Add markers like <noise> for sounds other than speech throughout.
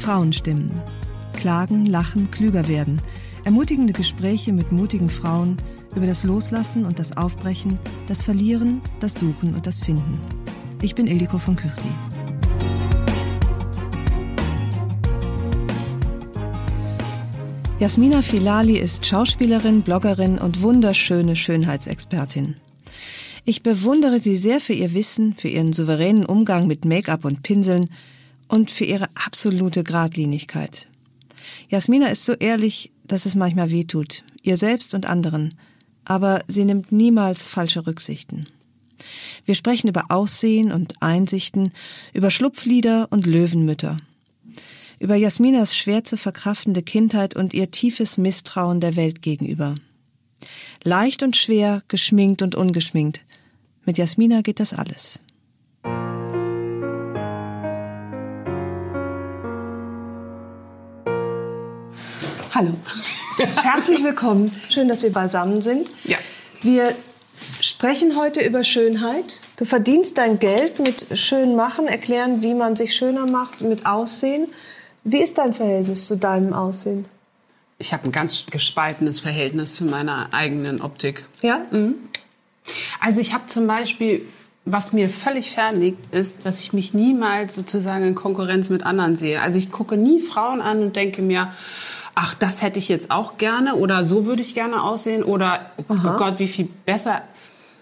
Frauenstimmen. Klagen, lachen, klüger werden. Ermutigende Gespräche mit mutigen Frauen über das Loslassen und das Aufbrechen, das Verlieren, das Suchen und das Finden. Ich bin Ildiko von Küchli. Jasmina Filali ist Schauspielerin, Bloggerin und wunderschöne Schönheitsexpertin. Ich bewundere sie sehr für ihr Wissen, für ihren souveränen Umgang mit Make-up und Pinseln und für ihre absolute Gradlinigkeit. Jasmina ist so ehrlich, dass es manchmal weh tut, ihr selbst und anderen, aber sie nimmt niemals falsche Rücksichten. Wir sprechen über Aussehen und Einsichten, über Schlupflieder und Löwenmütter, über Jasminas schwer zu verkraftende Kindheit und ihr tiefes Misstrauen der Welt gegenüber. Leicht und schwer, geschminkt und ungeschminkt. Mit Jasmina geht das alles. Hallo. Herzlich willkommen. Schön, dass wir beisammen sind. Ja. Wir sprechen heute über Schönheit. Du verdienst dein Geld mit schön machen, erklären, wie man sich schöner macht, mit Aussehen. Wie ist dein Verhältnis zu deinem Aussehen? Ich habe ein ganz gespaltenes Verhältnis zu meiner eigenen Optik. Ja? Also ich habe zum Beispiel, was mir völlig fern liegt, ist, dass ich mich niemals sozusagen in Konkurrenz mit anderen sehe. Also ich gucke nie Frauen an und denke mir, ach, das hätte ich jetzt auch gerne oder so würde ich gerne aussehen oder oh Gott, wie viel besser.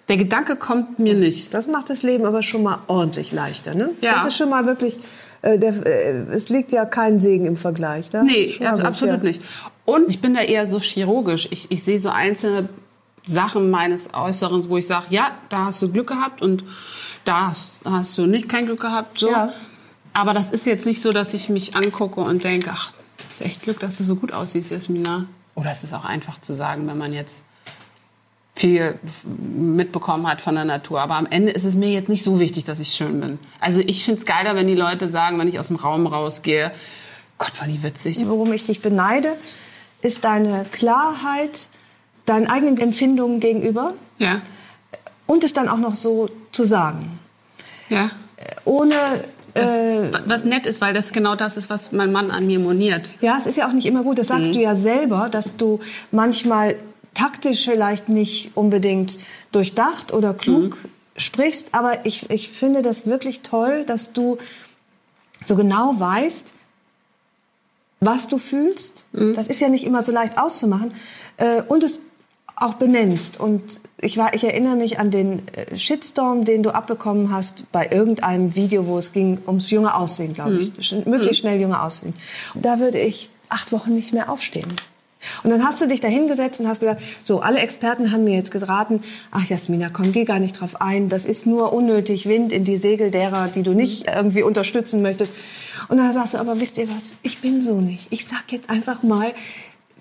Der Gedanke kommt mir nicht. Das macht das Leben aber schon mal ordentlich leichter, ne? Ja. Das ist schon mal wirklich, äh, der, äh, es liegt ja kein Segen im Vergleich. Ne? Nee, ab- gut, absolut ja. nicht. Und ich bin da eher so chirurgisch. Ich, ich sehe so einzelne Sachen meines Äußeren, wo ich sage, ja, da hast du Glück gehabt und da hast, hast du nicht kein Glück gehabt. So. Ja. Aber das ist jetzt nicht so, dass ich mich angucke und denke, ach, ist echt Glück, dass du so gut aussiehst, Jasmina. Oder es ist auch einfach zu sagen, wenn man jetzt viel mitbekommen hat von der Natur. Aber am Ende ist es mir jetzt nicht so wichtig, dass ich schön bin. Also ich finde es geiler, wenn die Leute sagen, wenn ich aus dem Raum rausgehe, Gott, war die witzig. Worum ich dich beneide, ist deine Klarheit, deinen eigenen Empfindungen gegenüber Ja, und es dann auch noch so zu sagen. ja. Ohne, äh, Was nett ist, weil das genau das ist, was mein Mann an mir moniert. ja, es ist ja auch nicht immer gut, das sagst du ja selber, dass du manchmal taktisch vielleicht nicht unbedingt durchdacht oder klug sprichst, aber ich, ich finde das wirklich toll, dass du so genau weißt, was du fühlst. Das ist ja nicht immer so leicht auszumachen. Äh, und es auch benennst. Und ich, war, ich erinnere mich an den äh, Shitstorm, den du abbekommen hast bei irgendeinem Video, wo es ging ums junge Aussehen, glaube ich. Sch- Möglichst schnell junge Aussehen. Und da würde ich acht Wochen nicht mehr aufstehen. Und dann hast du dich da hingesetzt und hast gesagt, so, alle Experten haben mir jetzt geraten, ach Jasmina, komm, geh gar nicht drauf ein, das ist nur unnötig Wind in die Segel derer, die du nicht irgendwie unterstützen möchtest. Und dann sagst du, aber wisst ihr was, ich bin so nicht. Ich sag jetzt einfach mal,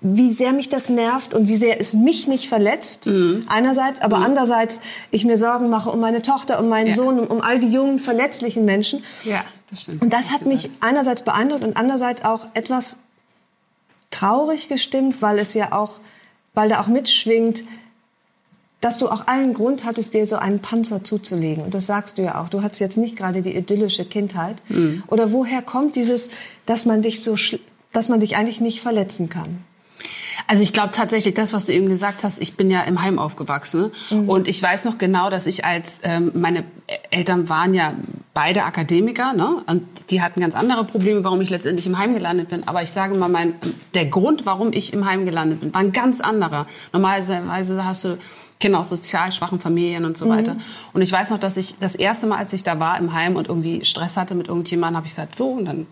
wie sehr mich das nervt und wie sehr es mich nicht verletzt, einerseits, aber andererseits ich mir Sorgen mache um meine Tochter, um meinen Ja. Sohn, um, um all die jungen, verletzlichen Menschen. Ja, das stimmt. Und das hat mich einerseits beeindruckt und andererseits auch etwas traurig gestimmt, weil es ja auch, weil da auch mitschwingt, dass du auch allen Grund hattest, dir so einen Panzer zuzulegen. Und das sagst du ja auch. Du hattest jetzt nicht gerade die idyllische Kindheit. Oder woher kommt dieses, dass man dich so, dass man dich eigentlich nicht verletzen kann? Also ich glaube tatsächlich, das, was du eben gesagt hast, ich bin ja im Heim aufgewachsen und ich weiß noch genau, dass ich als ähm, meine Eltern waren ja beide Akademiker, ne? Und die hatten ganz andere Probleme, warum ich letztendlich im Heim gelandet bin. Aber ich sage mal, mein, der Grund, warum ich im Heim gelandet bin, war ein ganz anderer. Normalerweise hast du Kinder aus sozial schwachen Familien und so mhm. weiter. Und ich weiß noch, dass ich das erste Mal, als ich da war im Heim und irgendwie Stress hatte mit irgendjemandem, habe ich gesagt, so, und dann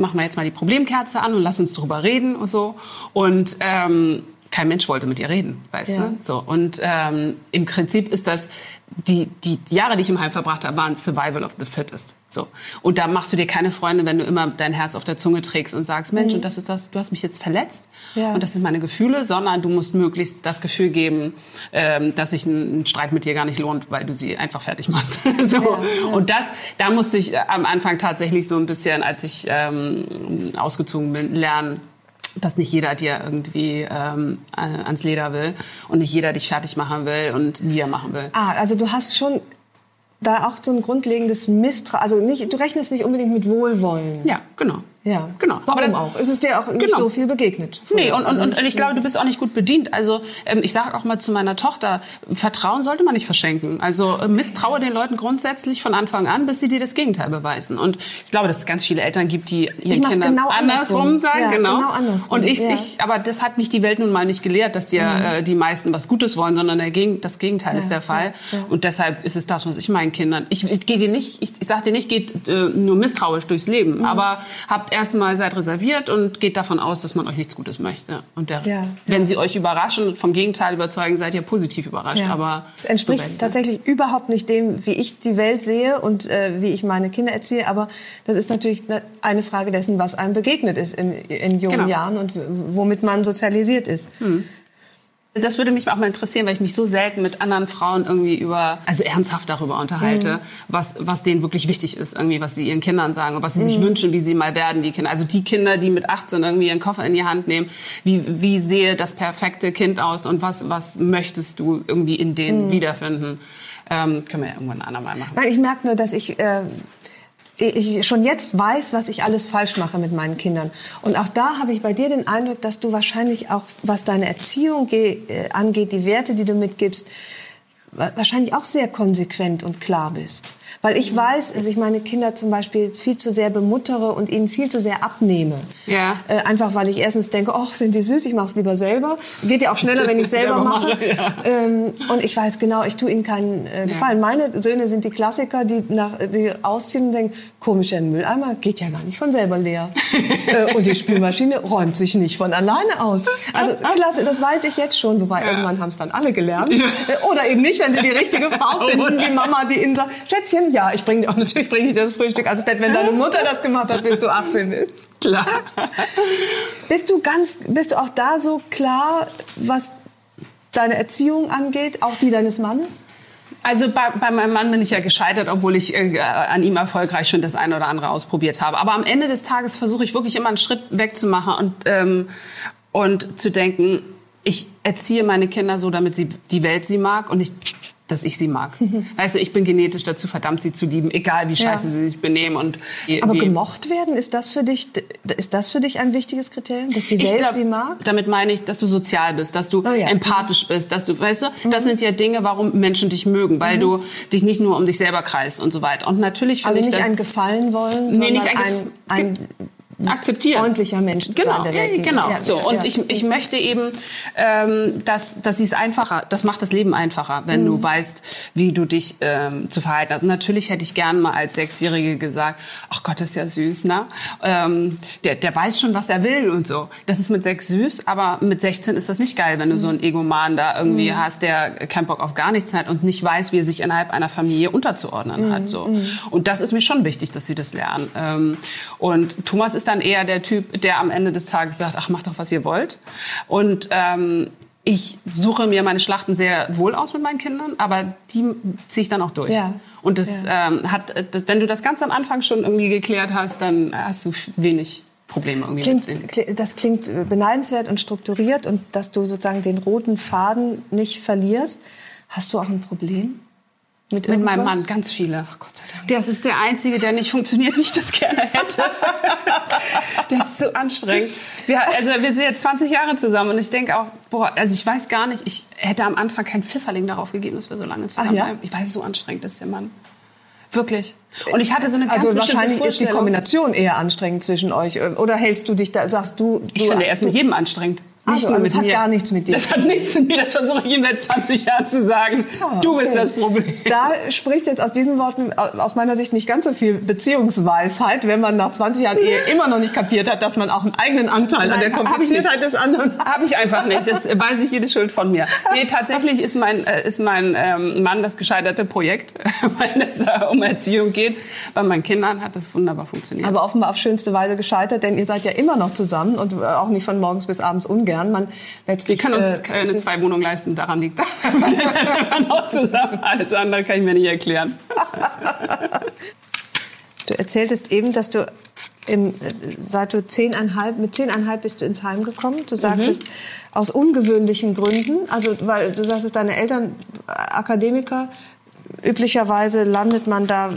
machen wir jetzt mal die Problemkerze an und lass uns drüber reden und so. Und ähm, kein Mensch wollte mit ihr reden, weißt ja. du? So und ähm, im Prinzip ist das die, die Jahre, die ich im Heim verbracht habe, waren Survival of the Fittest. So. Und da machst du dir keine Freunde, wenn du immer dein Herz auf der Zunge trägst und sagst, Mensch, mhm. und das ist das, du hast mich jetzt verletzt ja. und das sind meine Gefühle, sondern du musst möglichst das Gefühl geben, ähm, dass sich ein, ein, Streit mit dir gar nicht lohnt, weil du sie einfach fertig machst. <laughs> so. Ja. Und das, da musste ich am Anfang tatsächlich so ein bisschen, als ich ähm, ausgezogen bin, lernen, dass nicht jeder dir irgendwie ähm, ans Leder will und nicht jeder dich fertig machen will und niedermachen will. Ah, also du hast schon da auch so ein grundlegendes Misstrauen, also nicht, du rechnest nicht unbedingt mit Wohlwollen. Ja, genau. Ja, genau. Warum das, auch? Ist es dir auch nicht genau. so viel begegnet? Nee, und, also und, und ich glaube, du bist auch nicht gut bedient. Also ähm, ich sage auch mal zu meiner Tochter, Vertrauen sollte man nicht verschenken. Also äh, misstraue den Leuten grundsätzlich von Anfang an, bis sie dir das Gegenteil beweisen. Und ich glaube, dass es ganz viele Eltern gibt, die ihren Kindern genau andersrum sagen. Ja, genau. genau andersrum. Und ich, ja. ich, aber das hat mich die Welt nun mal nicht gelehrt, dass dir mhm. äh, die meisten was Gutes wollen, sondern der Geg das Gegenteil ja, ist der Fall. Und deshalb ist es das, was ich meinen Kindern. Ich, ich gehe dir nicht, ich, ich sage dir nicht, geht äh, nur misstrauisch durchs Leben, mhm. aber habt erstmal seit reserviert und geht davon aus, dass man euch nichts Gutes möchte. Und der, ja, wenn sie euch überraschen und vom Gegenteil überzeugen, seid ihr positiv überrascht. Ja. Aber es entspricht so tatsächlich überhaupt nicht dem, wie ich die Welt sehe und äh, wie ich meine Kinder erziehe. Aber das ist natürlich eine Frage dessen, was einem begegnet ist in, in jungen genau. Jahren und womit man sozialisiert ist. Hm. Das würde mich auch mal interessieren, weil ich mich so selten mit anderen Frauen irgendwie über, also ernsthaft darüber unterhalte, mhm. was, was denen wirklich wichtig ist, irgendwie, was sie ihren Kindern sagen und was sie mhm. sich wünschen, wie sie mal werden, die Kinder. Also die Kinder, die mit 18 irgendwie ihren Koffer in die Hand nehmen, wie, wie sehe das perfekte Kind aus und was, was möchtest du irgendwie in denen mhm. wiederfinden? Ähm, können wir ja irgendwann ein andermal machen. Ich merke nur, dass ich äh, ich schon jetzt weiß, was ich alles falsch mache mit meinen Kindern. Und auch da habe ich bei dir den Eindruck, dass du wahrscheinlich auch, was deine Erziehung äh, angeht, die Werte, die du mitgibst, wahrscheinlich auch sehr konsequent und klar bist. Weil ich weiß, dass ich meine Kinder zum Beispiel viel zu sehr bemuttere und ihnen viel zu sehr abnehme. Ja. Äh, einfach weil ich erstens denke, ach, sind die süß, ich mache es lieber selber. Geht ja auch schneller, wenn ich <laughs> selber mache. Ja. Ähm, und ich weiß genau, ich tue ihnen keinen äh, Gefallen. Ja. Meine Söhne sind die Klassiker, die, nach, die ausziehen und denken, komisch, der Mülleimer geht ja gar nicht von selber leer. <laughs> äh, und die Spülmaschine räumt sich nicht von alleine aus. Also <laughs> klasse, das weiß ich jetzt schon. Wobei ja. irgendwann haben es dann alle gelernt. Äh, oder eben nicht, wenn sie die richtige Frau finden, die Mama, die ihnen sagt, Schätzchen, ja, ich bringe dir auch natürlich bringe ich das Frühstück ans Bett, wenn deine Mutter das gemacht hat, bis du 18 bist. Klar. Bist du ganz, bist du auch da so klar, was deine Erziehung angeht, auch die deines Mannes? Also bei, bei meinem Mann bin ich ja gescheitert, obwohl ich äh, an ihm erfolgreich schon das eine oder andere ausprobiert habe. Aber am Ende des Tages versuche ich wirklich immer einen Schritt wegzumachen und, ähm, und zu denken, ich erziehe meine Kinder so, damit sie die Welt sie mag und ich dass ich sie mag. <laughs> Weißt du, ich bin genetisch dazu verdammt, sie zu lieben, egal wie scheiße ja. sie sich benehmen. Und Aber gemocht werden, ist das für dich, ist das für dich ein wichtiges Kriterium, dass die Welt glaub, sie mag? Damit meine ich, dass du sozial bist, dass du oh, ja. empathisch bist, dass du, weißt du, mhm. das sind ja Dinge, warum Menschen dich mögen, weil mhm. du dich nicht nur um dich selber kreist und so weiter. Und natürlich also nicht ein Gefallen wollen, nee, sondern ein, ein, ein akzeptieren. Freundlicher Mensch genau, sein, Welt genau. Ja, so und ja. ich, ich möchte eben, ähm, dass dass sie es einfacher, das macht das Leben einfacher, wenn mhm. du weißt, wie du dich ähm, zu verhalten hast. Und natürlich hätte ich gern mal als Sechsjährige gesagt, ach Gott, das ist ja süß, ne? Ähm, der der weiß schon, was er will und so. Das ist mit sechs süß, aber mit 16 ist das nicht geil, wenn du mhm. so einen Egoman da irgendwie mhm. hast, der keinen Bock auf gar nichts hat und nicht weiß, wie er sich innerhalb einer Familie unterzuordnen hat. Mhm. So mhm. und das ist mir schon wichtig, dass sie das lernen. Ähm, und Thomas ist dann eher der Typ, der am Ende des Tages sagt, ach, macht doch, was ihr wollt. Und ähm, ich suche mir meine Schlachten sehr wohl aus mit meinen Kindern, aber die ziehe ich dann auch durch. Ja. Und das ja. ähm, hat, wenn du das ganz am Anfang schon irgendwie geklärt hast, dann hast du wenig Probleme irgendwie. Klingt, das klingt beneidenswert und strukturiert und dass du sozusagen den roten Faden nicht verlierst. Hast du auch ein Problem? Mit, mit meinem Mann ganz viele. Ach Gott sei Dank. Das ist der einzige, der nicht funktioniert, wie ich das gerne hätte. <laughs> der ist so anstrengend. Wir, also wir sind jetzt 20 Jahre zusammen und ich denke auch, boah, also ich weiß gar nicht, ich hätte am Anfang keinen Pfifferling darauf gegeben, dass wir so lange zusammen ja? bleiben. Ich weiß, so anstrengend ist der Mann. Wirklich. Und ich hatte so eine ganz Also wahrscheinlich ist die. Kombination eher anstrengend zwischen euch. Oder hältst du dich da, sagst du... Ich du, finde, er ist mit jedem anstrengend. Also, also es hat gar nichts mit dir Das hat nichts mit mir. Das versuche ich ihm seit 20 Jahren zu sagen. Ah, Du bist okay. das Problem. Da spricht jetzt aus diesen Worten aus meiner Sicht nicht ganz so viel Beziehungsweisheit, wenn man nach 20 Jahren Ehe immer noch nicht kapiert hat, dass man auch einen eigenen Anteil an der Nein, hab ich Kompliziertheit des anderen hat. Habe ich einfach nicht. Das weiß ich jede Schuld von mir. Nee, tatsächlich ist mein, äh, ist mein ähm, Mann das gescheiterte Projekt, <laughs> wenn es äh, um Erziehung geht. Bei meinen Kindern hat das wunderbar funktioniert. Aber offenbar auf schönste Weise gescheitert, denn ihr seid ja immer noch zusammen und äh, auch nicht von morgens bis abends ungern. Man wir letztlich, können uns äh, keine zwei Wohnungen leisten, daran liegt <laughs> Wir sind noch zusammen. Alles andere kann ich mir nicht erklären. Du erzähltest eben, dass du im, äh, seit du zehneinhalb, mit zehneinhalb bist du ins Heim gekommen. Du sagtest, aus ungewöhnlichen Gründen, also weil du sagst, deine Eltern Akademiker, üblicherweise landet man da,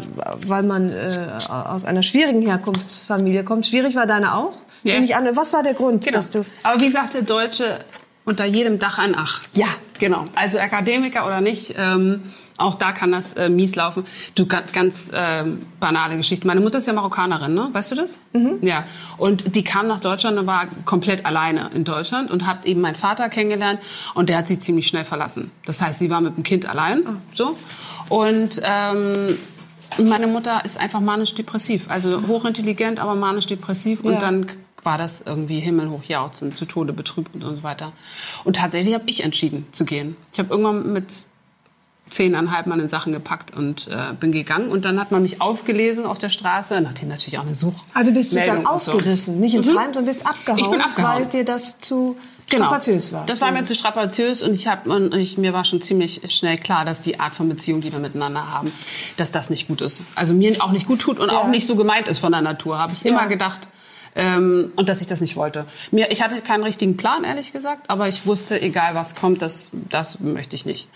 weil man äh, aus einer schwierigen Herkunftsfamilie kommt. Schwierig war deine auch? Ja. Nehme ich an. Was war der Grund, Genau. dass du... Aber wie sagt der Deutsche, unter jedem Dach ein Ach. Ja. Genau. Also Akademiker oder nicht, ähm, auch da kann das äh, mies laufen. Du, ganz, ganz ähm, banale Geschichte. Meine Mutter ist ja Marokkanerin, ne? Weißt du das? Ja. Und die kam nach Deutschland und war komplett alleine in Deutschland und hat eben meinen Vater kennengelernt und der hat sie ziemlich schnell verlassen. Das heißt, sie war mit dem Kind allein. So. Und ähm, meine Mutter ist einfach manisch-depressiv. Also hochintelligent, aber manisch-depressiv. Und Ja. dann war das irgendwie himmelhoch jauchzend, zu Tode betrübt und so weiter. Und tatsächlich habe ich entschieden zu gehen. Ich habe irgendwann mit zehneinhalb meine Sachen gepackt und äh, bin gegangen. Und dann hat man mich aufgelesen auf der Straße, nachdem natürlich auch eine Such. Also du bist sozusagen Meldung und so. ausgerissen, nicht ins Mhm. Heim, sondern bist abgehauen, Ich bin abgehauen. weil dir das zu Genau. strapaziös war. Das war mir zu strapaziös und ich hab, und ich, mir war schon ziemlich schnell klar, dass die Art von Beziehung, die wir miteinander haben, dass das nicht gut ist. Also mir auch nicht gut tut und auch nicht so gemeint ist von der Natur, habe ich Ja. immer gedacht. Ähm, und dass ich das nicht wollte. Mir, ich hatte keinen richtigen Plan, ehrlich gesagt, aber ich wusste, egal was kommt, das, das möchte ich nicht.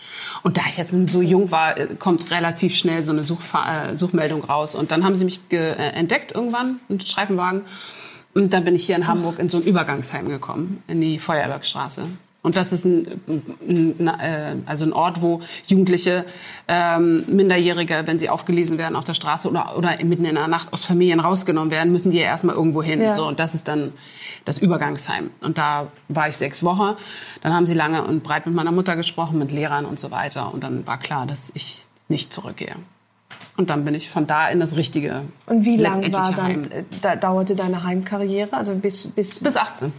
Und da ich jetzt so jung war, äh, kommt relativ schnell so eine Suchfa äh, Suchmeldung raus. Und dann haben sie mich äh, entdeckt irgendwann, einen Streifenwagen. Und dann bin ich hier in Hamburg in so ein Übergangsheim gekommen, in die Feuerwerkstraße. Und das ist ein, ein, ein, äh, also ein Ort, wo Jugendliche, ähm, Minderjährige, wenn sie aufgelesen werden auf der Straße oder, oder mitten in der Nacht aus Familien rausgenommen werden, müssen die ja erstmal irgendwo hin. Ja. So, und das ist dann das Übergangsheim. Und da war ich sechs Wochen. Dann haben sie lange und breit mit meiner Mutter gesprochen, mit Lehrern und so weiter. Und dann war klar, dass ich nicht zurückgehe. Und dann bin ich von da in das richtige, Und wie lange war dann, äh, da, dauerte deine Heimkarriere? Also bis, bis, Bis 18.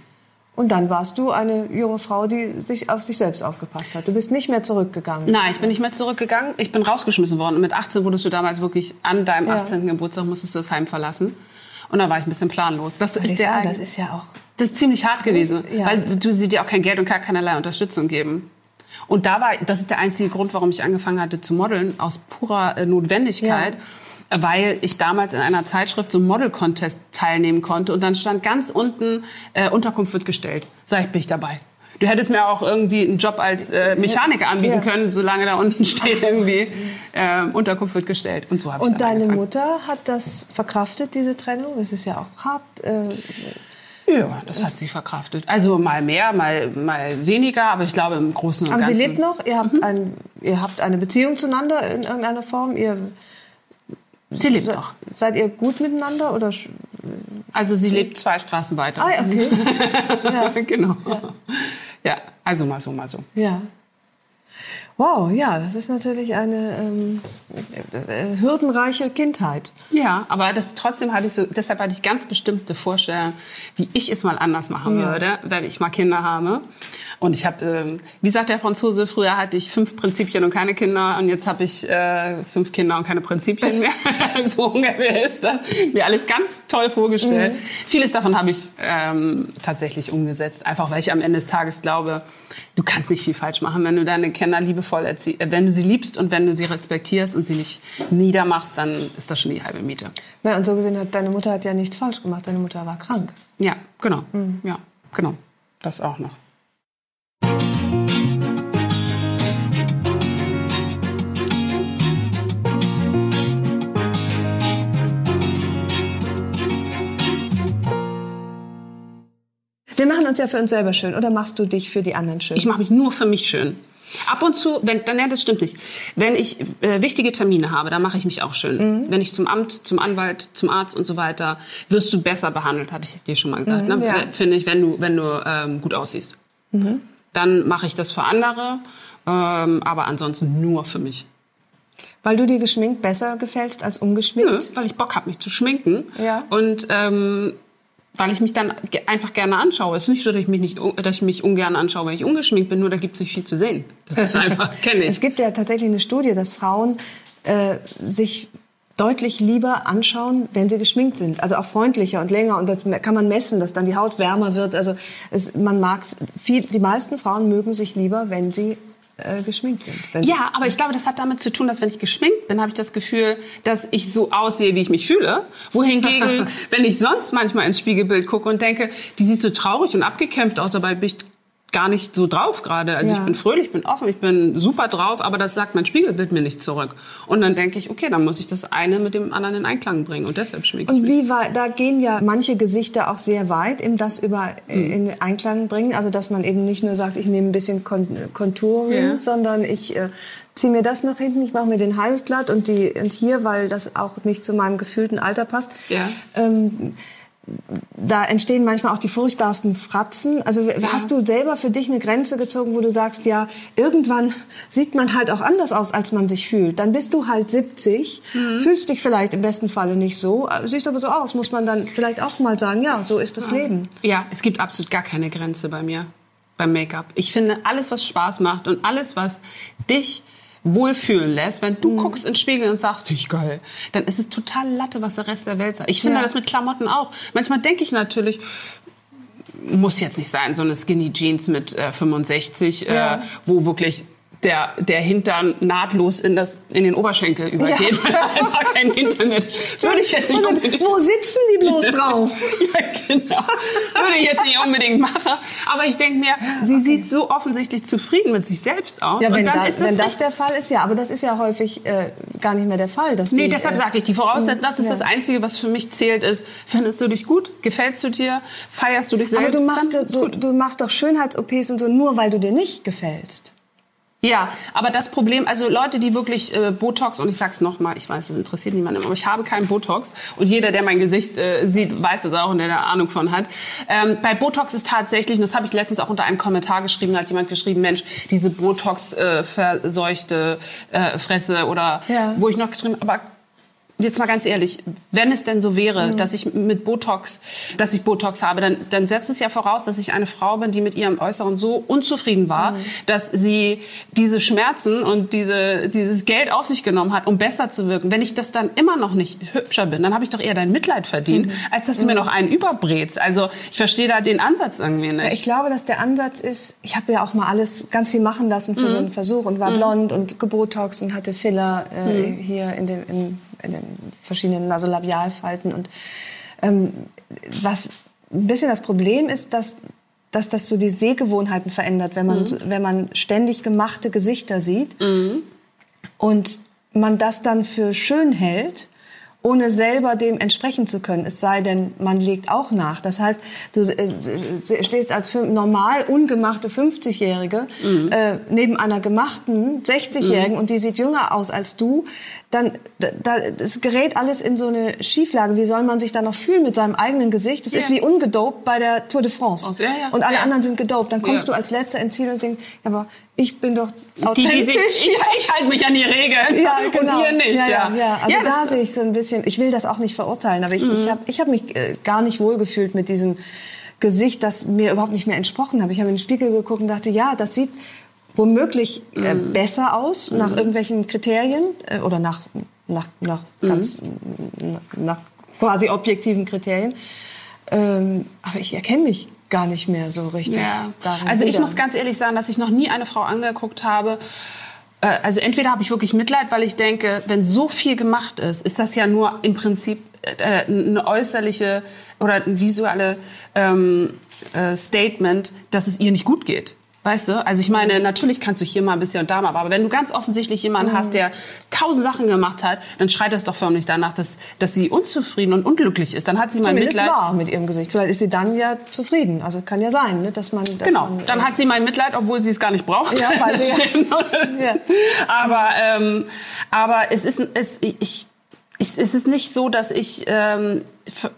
und dann warst du eine junge Frau, die sich auf sich selbst aufgepasst hat. Du bist nicht mehr zurückgegangen. Nein, ich bin nicht mehr zurückgegangen. Ich bin rausgeschmissen worden. Und mit 18 wurdest du damals wirklich an deinem Ja. 18. Geburtstag musstest du das Heim verlassen. Und dann war ich ein bisschen planlos. Das ist, der, sagen, das ist ja auch. das ist ziemlich hart gewesen, Ja. weil du sie dir auch kein Geld und gar keinerlei Unterstützung geben. Und da war, das ist der einzige Grund, warum ich angefangen hatte zu modeln, aus purer äh, Notwendigkeit. Weil ich damals in einer Zeitschrift so Model-Contest teilnehmen konnte und dann stand ganz unten, äh, Unterkunft wird gestellt. Sag ich, bin ich dabei. Du hättest mir auch irgendwie einen Job als äh, Mechaniker anbieten Ja. können, solange da unten <laughs> steht irgendwie, äh, Unterkunft wird gestellt. Und so habe ich Und deine angefangen. Mutter hat das verkraftet, diese Trennung? Das ist ja auch hart. Äh, Ja, das hat sie verkraftet. Also mal mehr, mal, mal weniger, aber ich glaube im Großen und aber Ganzen. sie lebt noch. Ihr habt, ein, ihr habt eine Beziehung zueinander in irgendeiner Form. Ihr, Sie lebt noch. seid ihr gut miteinander? Oder? Also sie lebt zwei Straßen weiter. Ah, okay. <laughs> ja. genau. Ja. also mal so, mal so. Ja. Wow, ja, das ist natürlich eine ähm, äh, hürdenreiche Kindheit. Ja, aber das trotzdem hatte ich so, deshalb hatte ich ganz bestimmte Vorstellungen, wie ich es mal anders machen Ja. würde, wenn ich mal Kinder habe. Und ich habe, ähm, wie sagt der Franzose, früher hatte ich fünf Prinzipien und keine Kinder und jetzt habe ich äh, fünf Kinder und keine Prinzipien mehr. <laughs> so ungefähr ist das. Mir alles ganz toll vorgestellt. Mhm. Vieles davon habe ich ähm, tatsächlich umgesetzt, einfach weil ich am Ende des Tages glaube, du kannst nicht viel falsch machen, wenn du deine Kinder liebevoll erziehst, wenn du sie liebst und wenn du sie respektierst und sie nicht niedermachst, dann ist das schon die halbe Miete. Na, und so gesehen hat deine Mutter hat ja nichts falsch gemacht. Deine Mutter war krank. Ja, genau. Mhm. Ja, genau. Das auch noch. Wir machen uns ja für uns selber schön. Oder machst du dich für die anderen schön? Ich mache mich nur für mich schön. Ab und zu, wenn, dann, ja, das stimmt nicht. Wenn ich äh, wichtige Termine habe, dann mache ich mich auch schön. Mhm. Wenn ich zum Amt, zum Anwalt, zum Arzt und so weiter, wirst du besser behandelt, hatte ich dir schon mal gesagt. Mhm, ne? ja. Finde ich, wenn du, wenn du ähm, gut aussiehst. Mhm. Dann mache ich das für andere, ähm, aber ansonsten nur für mich. Weil du dir geschminkt besser gefällst als ungeschminkt? Nö, weil ich Bock habe, mich zu schminken. Ja. Und ähm, weil ich mich dann einfach gerne anschaue. Es ist nicht so, dass ich mich, nicht, dass ich mich ungern anschaue, wenn ich ungeschminkt bin, nur da gibt es nicht viel zu sehen. Das ist <laughs> einfach, das kenne ich. Es gibt ja tatsächlich eine Studie, dass Frauen äh, sich deutlich lieber anschauen, wenn sie geschminkt sind. Also auch freundlicher und länger. Und das kann man messen, dass dann die Haut wärmer wird. Also es, man mag viel, die meisten Frauen mögen sich lieber, wenn sie äh, geschminkt sind. Ja, aber ich glaube, das hat damit zu tun, dass wenn ich geschminkt bin, habe ich das Gefühl, dass ich so aussehe, wie ich mich fühle. Wohingegen, <laughs> wenn ich sonst manchmal ins Spiegelbild gucke und denke, die sieht so traurig und abgekämpft aus, dabei bin ich gar nicht so drauf gerade. Also ja. ich bin fröhlich, ich bin offen, ich bin super drauf, aber das sagt mein Spiegelbild mir nicht zurück. Und dann denke ich, okay, dann muss ich das eine mit dem anderen in Einklang bringen und deshalb schminke ich. Und wie weit, da gehen ja manche Gesichter auch sehr weit, im das über mhm. in Einklang bringen, also dass man eben nicht nur sagt, ich nehme ein bisschen Contouring, ja. sondern ich äh, ziehe mir das nach hinten, ich mache mir den Hals glatt und die und hier, weil das auch nicht zu meinem gefühlten Alter passt. Ja. Ähm, da entstehen manchmal auch die furchtbarsten Fratzen. Also ja. hast du selber für dich eine Grenze gezogen, wo du sagst, ja, irgendwann sieht man halt auch anders aus, als man sich fühlt. Dann bist du halt 70, mhm. fühlst dich vielleicht im besten Falle nicht so, siehst aber so aus, muss man dann vielleicht auch mal sagen, ja, so ist das ja. Leben. Ja, es gibt absolut gar keine Grenze bei mir beim Make-up. Ich finde, alles, was Spaß macht und alles, was dich wohlfühlen lässt, wenn du mhm. guckst ins Spiegel und sagst, finde ich geil, dann ist es total Latte, was der Rest der Welt sagt. Ich finde ja. das mit Klamotten auch. Manchmal denke ich natürlich, muss jetzt nicht sein, so eine Skinny Jeans mit äh, 65, ja. äh, wo wirklich der, der Hintern nahtlos in, das, in den Oberschenkel übergeht, ja. weil er einfach kein Hintern wird. Würde ich jetzt nicht also, unbedingt Wo sitzen die bloß drauf? <laughs> ja, genau. Würde ich jetzt nicht unbedingt machen. Aber ich denke mir, sie okay. sieht so offensichtlich zufrieden mit sich selbst aus. Ja, wenn, da, das wenn das der Fall ist, ja. Aber das ist ja häufig äh, gar nicht mehr der Fall. Dass nee, die, deshalb äh, sage ich, die Voraussetzung, das ist ja. das Einzige, was für mich zählt, ist, findest du dich gut? Gefällst du dir? Feierst du dich selbst? Aber du machst, du, du machst doch Schönheits-OPs und so nur, weil du dir nicht gefällst. Ja, aber das Problem, also Leute, die wirklich äh, Botox, und ich sag's nochmal, ich weiß, das interessiert niemanden, aber ich habe keinen Botox. Und jeder, der mein Gesicht äh, sieht, weiß es auch und der da Ahnung von hat. Ähm, bei Botox ist tatsächlich, und das habe ich letztens auch unter einem Kommentar geschrieben, da hat jemand geschrieben, Mensch, diese Botox-verseuchte äh, äh, Fresse oder ja. wo ich noch geschrieben aber jetzt mal ganz ehrlich, wenn es denn so wäre, mhm. dass ich mit Botox, dass ich Botox habe, dann, dann setzt es ja voraus, dass ich eine Frau bin, die mit ihrem Äußeren so unzufrieden war, mhm. dass sie diese Schmerzen und diese, dieses Geld auf sich genommen hat, um besser zu wirken. Wenn ich das dann immer noch nicht hübscher bin, dann habe ich doch eher dein Mitleid verdient, mhm. als dass du mir mhm. noch einen überbrätst. Also ich verstehe da den Ansatz irgendwie nicht. Ich glaube, dass der Ansatz ist, ich habe ja auch mal alles ganz viel machen lassen für so einen mhm. Versuch und war mhm. blond und gebotox und hatte Filler äh, hier in dem, in in den verschiedenen Nasolabialfalten. Und ähm, was ein bisschen das Problem ist, dass dass das so die Sehgewohnheiten verändert, wenn man, mhm. wenn man ständig gemachte Gesichter sieht mhm. und man das dann für schön hält ohne selber dem entsprechen zu können. Es sei denn, man legt auch nach. Das heißt, du äh, stehst als normal ungemachte 50-Jährige mhm. äh, neben einer gemachten 60-Jährigen mhm. und die sieht jünger aus als du. Dann, da, das gerät alles in so eine Schieflage. Wie soll man sich da noch fühlen mit seinem eigenen Gesicht? Das ja. ist wie ungedopt bei der Tour de France. Oh, ja, ja. Und alle anderen sind gedopt. Dann kommst du als Letzter ins Ziel und denkst, ja, aber ich bin doch authentisch. Die, die, die, ich, ich halte mich an die Regeln ja, <laughs> genau. und ihr nicht. Ja, ja. Also da sehe ich so ein bisschen, ich will das auch nicht verurteilen, aber ich, mhm. ich habe ich hab mich äh, gar nicht wohlgefühlt mit diesem Gesicht, das mir überhaupt nicht mehr entsprochen hat. Ich habe in den Spiegel geguckt und dachte, ja, das sieht womöglich äh, mhm. besser aus nach mhm. irgendwelchen Kriterien äh, oder nach, nach, nach, mhm. ganz, nach quasi objektiven Kriterien. Ähm, aber ich erkenne mich gar nicht mehr so richtig. Ja. Also ich muss ganz ehrlich sagen, dass ich noch nie eine Frau angeguckt habe. Äh, also entweder habe ich wirklich Mitleid, weil ich denke, wenn so viel gemacht ist, ist das ja nur im Prinzip äh, eine äußerliche oder ein visuelle ähm, äh, Statement, dass es ihr nicht gut geht. Weißt du? Also ich meine, natürlich kannst du hier mal ein bisschen und da mal, aber wenn du ganz offensichtlich jemanden hast, der tausend Sachen gemacht hat, dann schreit das doch förmlich danach, dass, dass sie unzufrieden und unglücklich ist. Dann hat sie mein Zumindest Mitleid. war mit ihrem Gesicht. Vielleicht ist sie dann ja zufrieden. Also kann ja sein, ne, dass man. Dass Genau, man, dann äh, hat sie mein Mitleid, obwohl sie es gar nicht braucht. Ja, weil <laughs> sie-. <laughs> Ja. Aber, ähm, aber es ist, es, ich, ich, es ist nicht so, dass ich, ähm,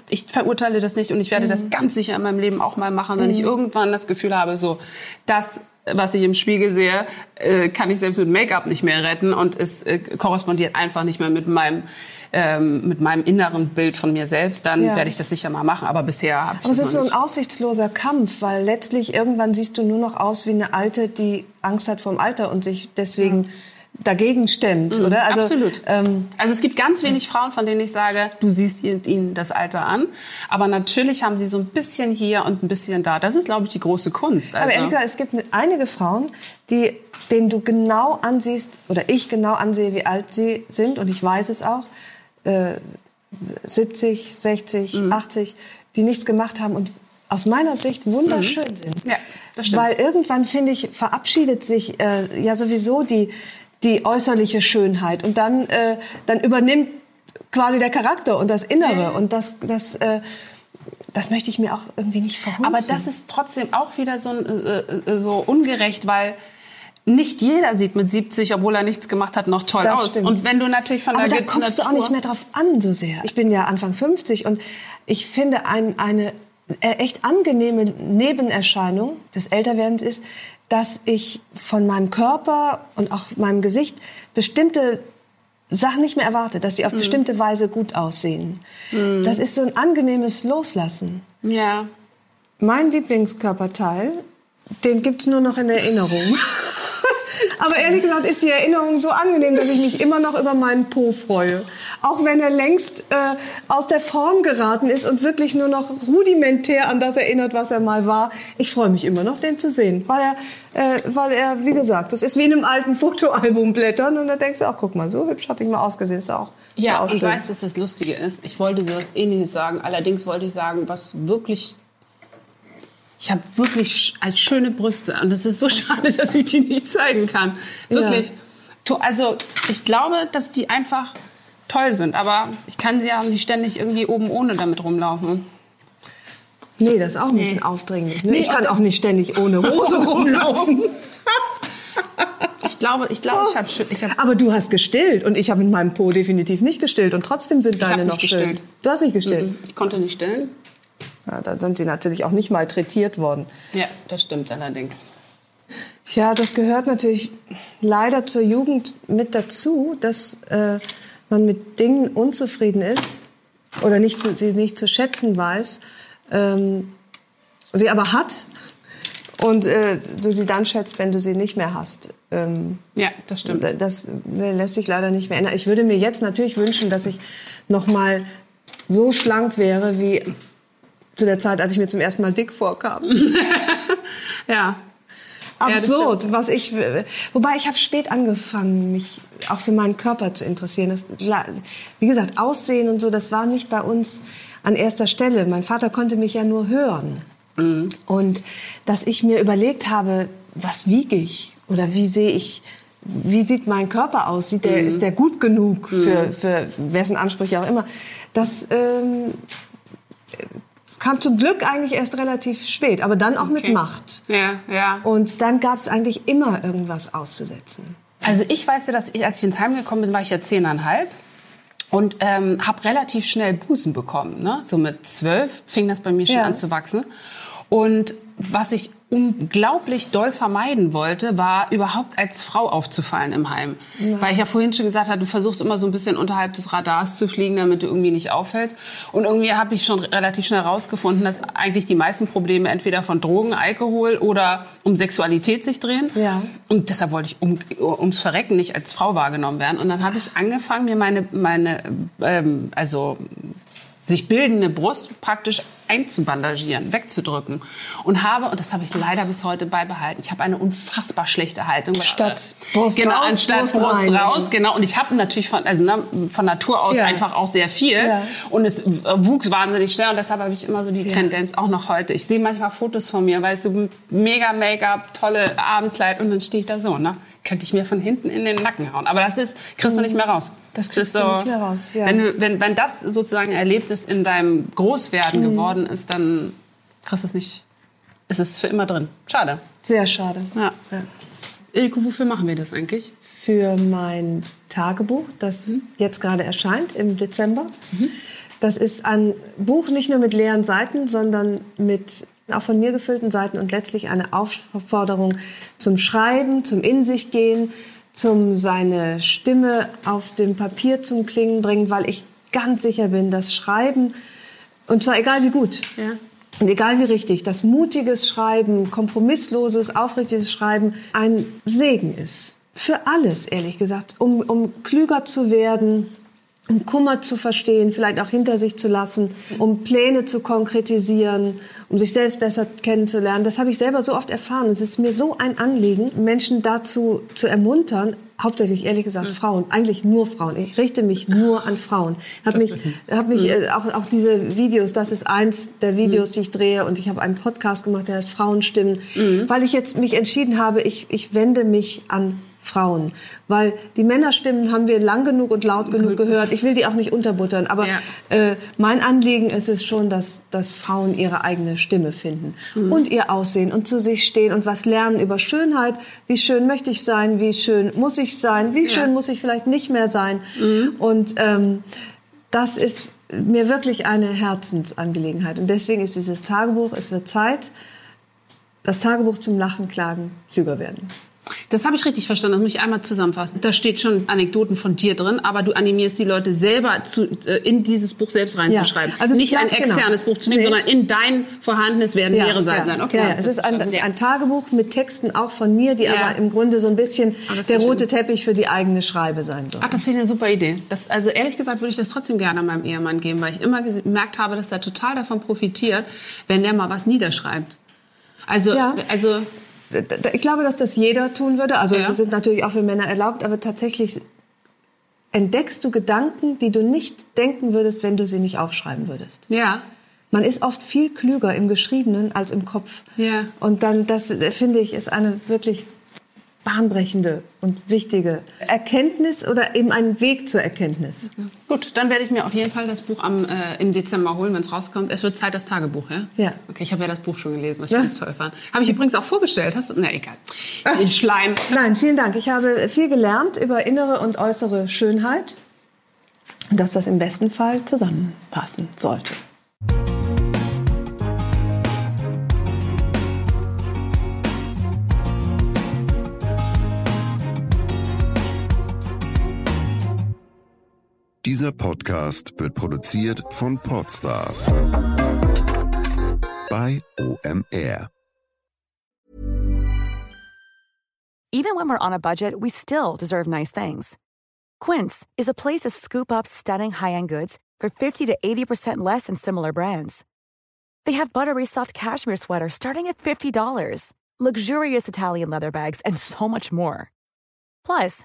ich verurteile das nicht und ich werde Mhm. das ganz sicher in meinem Leben auch mal machen, wenn ich irgendwann das Gefühl habe, so, das, was ich im Spiegel sehe, äh, kann ich selbst mit Make-up nicht mehr retten und es äh, korrespondiert einfach nicht mehr mit meinem ähm, mit meinem inneren Bild von mir selbst, dann Ja. werde ich das sicher mal machen. Aber bisher habe ich Aber es ist so ein aussichtsloser Kampf, weil letztlich irgendwann siehst du nur noch aus wie eine Alte, die Angst hat vom Alter und sich deswegen dagegen stemmt, oder? Also, Absolut. Ähm, also es gibt ganz wenig Frauen, von denen ich sage, du siehst ihnen das Alter an. Aber natürlich haben sie so ein bisschen hier und ein bisschen da. Das ist, glaube ich, die große Kunst. Also, Aber ehrlich gesagt, es gibt einige Frauen, die, denen du genau ansiehst, oder ich genau ansehe, wie alt sie sind, und ich weiß es auch, äh, 70, 60, Mhm. 80, die nichts gemacht haben und aus meiner Sicht wunderschön sind. Mhm. Ja, das stimmt. Weil irgendwann, finde ich, verabschiedet sich äh, ja sowieso die, die äußerliche Schönheit und dann, äh, dann übernimmt quasi der Charakter und das Innere und das, das, äh, das möchte ich mir auch irgendwie nicht verhunzen. aber das ist trotzdem auch wieder so, äh, äh, so ungerecht, weil nicht jeder sieht mit 70, obwohl er nichts gemacht hat, noch toll Das aus. stimmt. Und wenn du natürlich von Aber da kommst du auch Natur- nicht mehr drauf an so sehr. Ich bin ja Anfang 50 und ich finde ein, eine echt angenehme Nebenerscheinung des Älterwerdens ist, dass ich von meinem Körper und auch meinem Gesicht bestimmte Sachen nicht mehr erwarte, dass die Mhm. auf bestimmte Weise gut aussehen. Das ist so ein angenehmes Loslassen. Ja. Mein Lieblingskörperteil, den gibt's nur noch in Erinnerung. <laughs> Aber ehrlich gesagt ist die Erinnerung so angenehm, dass ich mich immer noch über meinen Po freue. Auch wenn er längst äh, aus der Form geraten ist und wirklich nur noch rudimentär an das erinnert, was er mal war. Ich freue mich immer noch, den zu sehen. Weil er, äh, weil er, wie gesagt, das ist wie in einem alten Fotoalbum blättern und da denkst du, ach guck mal, so hübsch habe ich mal ausgesehen. Ist auch, Ja, auch ich weiß, dass das Lustige ist. Ich wollte sowas Ähnliches sagen. Allerdings wollte ich sagen, was wirklich. Ich habe wirklich als schöne Brüste. Und es ist so <laughs> schade, dass ich die nicht zeigen kann. Wirklich. To- Also, ich glaube, dass die einfach toll sind. Aber ich kann sie ja auch nicht ständig irgendwie oben ohne damit rumlaufen. Nee, das ist auch ein bisschen aufdringlich. Ne? Nee, ich kann auch nicht ständig <laughs> ohne Hose rumlaufen. Ich glaube, ich glaube, ich habe ich hab, Aber du hast gestillt und ich habe mit meinem Po definitiv nicht gestillt und trotzdem sind deine hab noch nicht schön. gestillt. Du hast nicht gestillt. ich konnte nicht stillen. Ja, da sind sie natürlich auch nicht malträtiert worden. Ja, das stimmt allerdings. Ja, das gehört natürlich leider zur Jugend mit dazu, dass äh, man mit Dingen unzufrieden ist oder nicht zu, sie nicht zu schätzen weiß, ähm, sie aber hat und äh, du sie dann schätzt, wenn du sie nicht mehr hast. Ähm, Ja, das stimmt. das lässt sich leider nicht mehr ändern. Ich würde mir jetzt natürlich wünschen, dass ich noch mal so schlank wäre wie zu der Zeit, als ich mir zum ersten Mal dick vorkam. <laughs> Ja. Absurd, was ich, wobei ich habe spät angefangen, mich auch für meinen Körper zu interessieren. Das, wie gesagt, Aussehen und so, das war nicht bei uns an erster Stelle. Mein Vater konnte mich ja nur hören. Und dass ich mir überlegt habe, was wiege ich oder wie sehe ich, wie sieht mein Körper aus? Sieht der, Ist der gut genug für, für wessen Ansprüche auch immer? Das ähm, kam zum Glück eigentlich erst relativ spät, aber dann auch mit Okay. Macht. Ja, ja. Und dann gab es eigentlich immer irgendwas auszusetzen. Also ich weiß ja, dass ich, als ich ins Heim gekommen bin, war ich ja zehneinhalb und ähm, habe relativ schnell Busen bekommen. Ne? So mit zwölf fing das bei mir schon Ja. an zu wachsen. Und was ich unglaublich doll vermeiden wollte, war überhaupt als Frau aufzufallen im Heim. Weil ich ja vorhin schon gesagt habe, du versuchst immer so ein bisschen unterhalb des Radars zu fliegen, damit du irgendwie nicht auffällst. Und irgendwie habe ich schon relativ schnell herausgefunden, dass eigentlich die meisten Probleme entweder von Drogen, Alkohol oder um Sexualität sich drehen. Ja. Und deshalb wollte ich um, ums Verrecken nicht als Frau wahrgenommen werden. Und dann habe ich angefangen, mir meine, meine ähm, also sich bildende Brust praktisch einzubandagieren, wegzudrücken. Und habe, und das habe ich leider bis heute beibehalten, ich habe eine unfassbar schlechte Haltung. Statt Brust genau, raus, anstatt Brust Brust, rein. raus, genau. Und ich habe natürlich von, also ne, von Natur aus Ja. einfach auch sehr viel. Ja. Und es äh, wuchs wahnsinnig schnell. Und deshalb habe ich immer so die Tendenz, auch noch heute. Ich sehe manchmal Fotos von mir, weißt du, mega Make-up, tolle Abendkleid. Und dann stehe ich da so, ne? Könnte ich mir von hinten in den Nacken hauen. Aber das ist, kriegst du nicht mehr raus. Das kriegst ist du nicht mehr raus, ja. Wenn, wenn, wenn das sozusagen ein Erlebnis in deinem Mhm. Großwerden geworden ist, dann kriegst du es nicht, ist es für immer drin. Schade. Sehr schade. Ja. Ilko, wofür machen wir das eigentlich? Für mein Tagebuch, das jetzt gerade erscheint im Dezember. Das ist ein Buch nicht nur mit leeren Seiten, sondern mit auch von mir gefüllten Seiten und letztlich eine Aufforderung zum Schreiben, zum In sich gehen, zum seine Stimme auf dem Papier zum Klingen bringen, weil ich ganz sicher bin, dass Schreiben, und zwar egal wie gut, Ja. und egal wie richtig, dass mutiges Schreiben, kompromissloses, aufrichtiges Schreiben ein Segen ist. Für alles, ehrlich gesagt. Um, um klüger zu werden, um Kummer zu verstehen, vielleicht auch hinter sich zu lassen, um Pläne zu konkretisieren, um sich selbst besser kennenzulernen. Das habe ich selber so oft erfahren. Es ist mir so ein Anliegen, Menschen dazu zu ermuntern, hauptsächlich ehrlich gesagt Frauen, eigentlich nur Frauen. Ich richte mich nur an Frauen. Habe mich, hab mich äh, auch, auch diese Videos, das ist eins der Videos, die ich drehe und ich habe einen Podcast gemacht, der heißt Frauenstimmen, weil ich jetzt mich entschieden habe, ich, ich wende mich an Frauen, weil die Männerstimmen haben wir lang genug und laut genug gehört. Ich will die auch nicht unterbuttern, aber Ja. äh, mein Anliegen ist es schon, dass, dass Frauen ihre eigene Stimme finden und ihr Aussehen und zu sich stehen und was lernen über Schönheit. Wie schön möchte ich sein? Wie schön muss ich sein? Wie schön muss ich vielleicht nicht mehr sein? Und ähm, das ist mir wirklich eine Herzensangelegenheit. Und deswegen ist dieses Tagebuch, es wird Zeit, das Tagebuch zum Lachen, Klagen, klüger werden. Das habe ich richtig verstanden. Das muss ich einmal zusammenfassen. Da steht schon Anekdoten von dir drin, aber du animierst die Leute selber zu, äh, in dieses Buch selbst reinzuschreiben. Ja, also Nicht ein bleibt- genau. externes Buch zu nehmen, Nee. sondern in dein vorhandenes werden mehrere Seiten ja. sein. Okay. Ja, ja. Es ist ein, das ist ein Tagebuch mit Texten auch von mir, die Ja. aber im Grunde so ein bisschen Ah, der rote Teppich für die eigene Schreibe sein soll. Ach, das finde ich eine super Idee. Das, also ehrlich gesagt würde ich das trotzdem gerne meinem Ehemann geben, weil ich immer gemerkt habe, dass er total davon profitiert, wenn der mal was niederschreibt. Also, Ja. also Ich glaube, dass das jeder tun würde. Also Ja. das sind natürlich auch für Männer erlaubt, aber tatsächlich entdeckst du Gedanken, die du nicht denken würdest, wenn du sie nicht aufschreiben würdest. ja, Man ist oft viel klüger im Geschriebenen als im Kopf. Ja. Und dann, das äh, finde ich, ist eine wirklich bahnbrechende und wichtige Erkenntnis oder eben ein Weg zur Erkenntnis. gut, dann werde ich mir auf jeden Fall das Buch am, äh, im Dezember holen, wenn es rauskommt. Es wird Zeit, das Tagebuch, ja? Ja. Okay, ich habe ja das Buch schon gelesen, was ich Ja. ganz toll fand. Habe ich übrigens auch vorgestellt. Hast du? Na, egal. <laughs> Ich Schleim. Nein, vielen Dank. Ich habe viel gelernt über innere und äußere Schönheit, und dass das im besten Fall zusammenpassen sollte. Dieser Podcast wird produziert von Podstars OMR. Even when we're on a budget, we still deserve nice things. Quince is a place to scoop up stunning high-end goods for 50 to 80% less than similar brands. They have buttery soft cashmere sweaters starting at $50, luxurious Italian leather bags, and so much more. Plus,